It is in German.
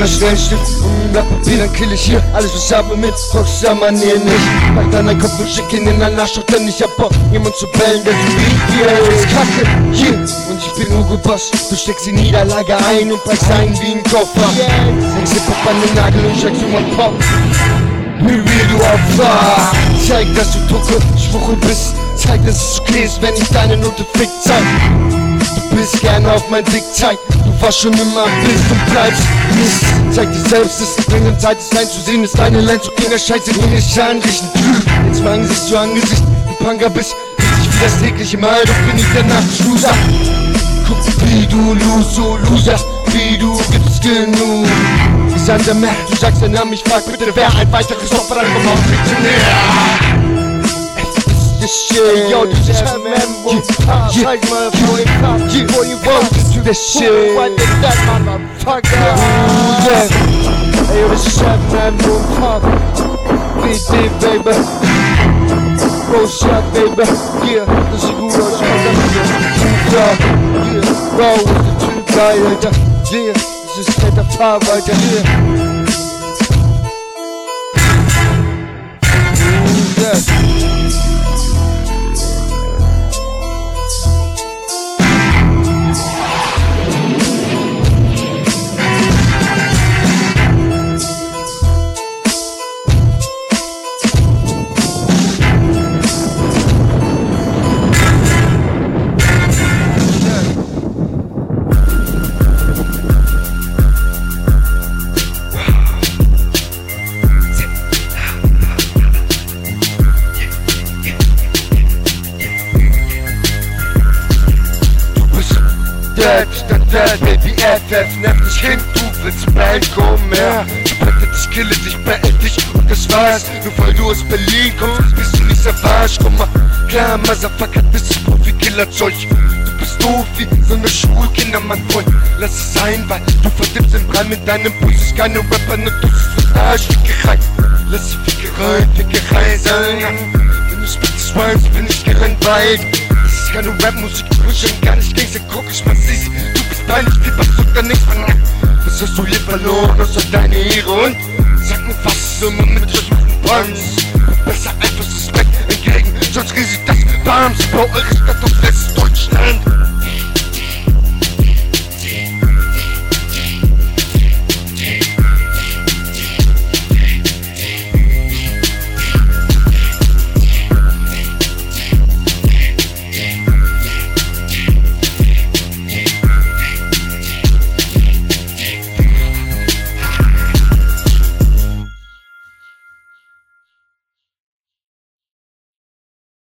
immer schnell Stift und Blatt Papier, dann kill ich hier alles, was ich habe mit. Fragst ja man hier nicht. Pack deinen Kopf und schick ihn in ein Arschloch, denn ich hab Bock, jemand zu bellen, der so wie hier ist. Kacke. Boss, du steckst die Niederlage ein und packst ein wie ein Koffer. Sechs Hip-Hop an den Nagel und steckst um ein Pop. Wie will du Opfer? Zeig, dass du Drucke, Schwuchel bist. Zeig, dass es okay ist, wenn ich deine Note fick zeig. Du bist gerne auf mein Dick zeig. Du warst schon immer bist und bleibst Mist. Zeig dir selbst, es ist dringend Zeit, es einzusehen, ist deine Line zu gehen, der Scheiße, den ich anrichten. Jetzt mal Angesicht zu Angesicht, du Punker bist. Richtig wie das tägliche Mal, doch bin ich der Nachtschluser. Guck, wie du Loso, Loser, wie du gibst genug. Ist an der Map, du sagst den Namen, ich frag bitte, wer ein weiteres Opfer an komm auf, bitte näher. Es ist das shit, yo, das ist MMO, zeig mal, wo ich hab, wo you want, das ist das shit. What is that, motherfucker? Yeah. Ey, yo, das ist MMO, pop, BD, baby. Roll shot, baby, yeah, das ist gut aus, yeah, yeah, roll with the two guy, yeah, the power, yeah. yeah. Dead, dead, dead, Baby FF, nerv dich hin, du willst bald komm her. Ich kille dich, beend dich und das war's. Nur weil du aus Berlin kommst, bist du nicht Savage. Komm mal, klar, Motherfucker, bist du Profi-Killer-Zeug Du bist doof wie so eine Schulkinder, mein Freund. Lass es sein, weil du verdippst den Brand mit deinem Bus Ist keine Rapper, ne du bist Arschfickerei Lass die Fickerei, Fickerei sein. Wenn du spitzest Rhymes, bin ich gelangweilt Das ist keine Rap-Musik, du bist schon gar nicht Gangster, guck ich mal, siehst. Du bist peinlich, wie was sogar nichts von Was hast du hier verloren, außer deine Ehre? Und Sag mir, was immer mit euch machen Panz Besser einfach Suspekt entgegen, sonst riesig das Bams Bau eure Stadt auf